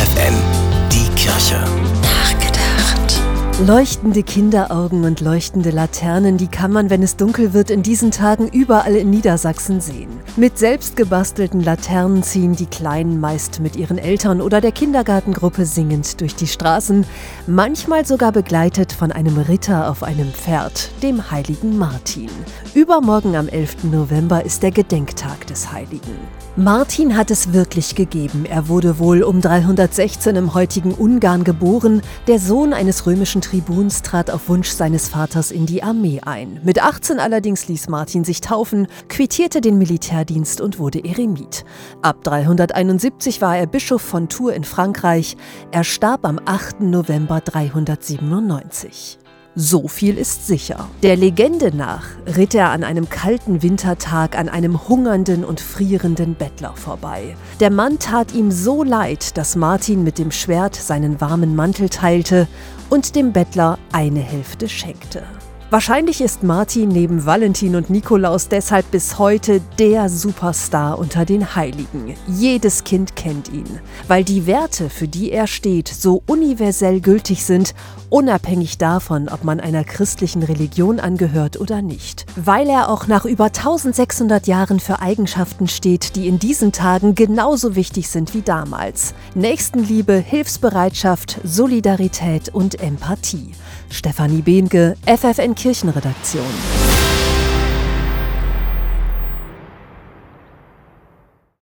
FFN, die Kirche. Nachgedacht. Leuchtende Kinderaugen und leuchtende Laternen, die kann man, wenn es dunkel wird, in diesen Tagen überall in Niedersachsen sehen. Mit selbstgebastelten Laternen ziehen die Kleinen meist mit ihren Eltern oder der Kindergartengruppe singend durch die Straßen, manchmal sogar begleitet von einem Ritter auf einem Pferd, dem heiligen Martin. Übermorgen am 11. November ist der Gedenktag des Heiligen. Martin hat es wirklich gegeben. Er wurde wohl um 316 im heutigen Ungarn geboren. Der Sohn eines römischen Tribuns trat auf Wunsch seines Vaters in die Armee ein. Mit 18 allerdings ließ Martin sich taufen, quittierte den Militärdienst und wurde Eremit. Ab 371 war er Bischof von Tours in Frankreich. Er starb am 8. November 397. So viel ist sicher. Der Legende nach ritt er an einem kalten Wintertag an einem hungernden und frierenden Bettler vorbei. Der Mann tat ihm so leid, dass Martin mit dem Schwert seinen warmen Mantel teilte und dem Bettler eine Hälfte schenkte. Wahrscheinlich ist Martin neben Valentin und Nikolaus deshalb bis heute der Superstar unter den Heiligen. Jedes Kind kennt ihn, weil die Werte, für die er steht, so universell gültig sind, unabhängig davon, ob man einer christlichen Religion angehört oder nicht. Weil er auch nach über 1600 Jahren für Eigenschaften steht, die in diesen Tagen genauso wichtig sind wie damals. Nächstenliebe, Hilfsbereitschaft, Solidarität und Empathie. Stefanie Behnke, FFN Kirchenredaktion.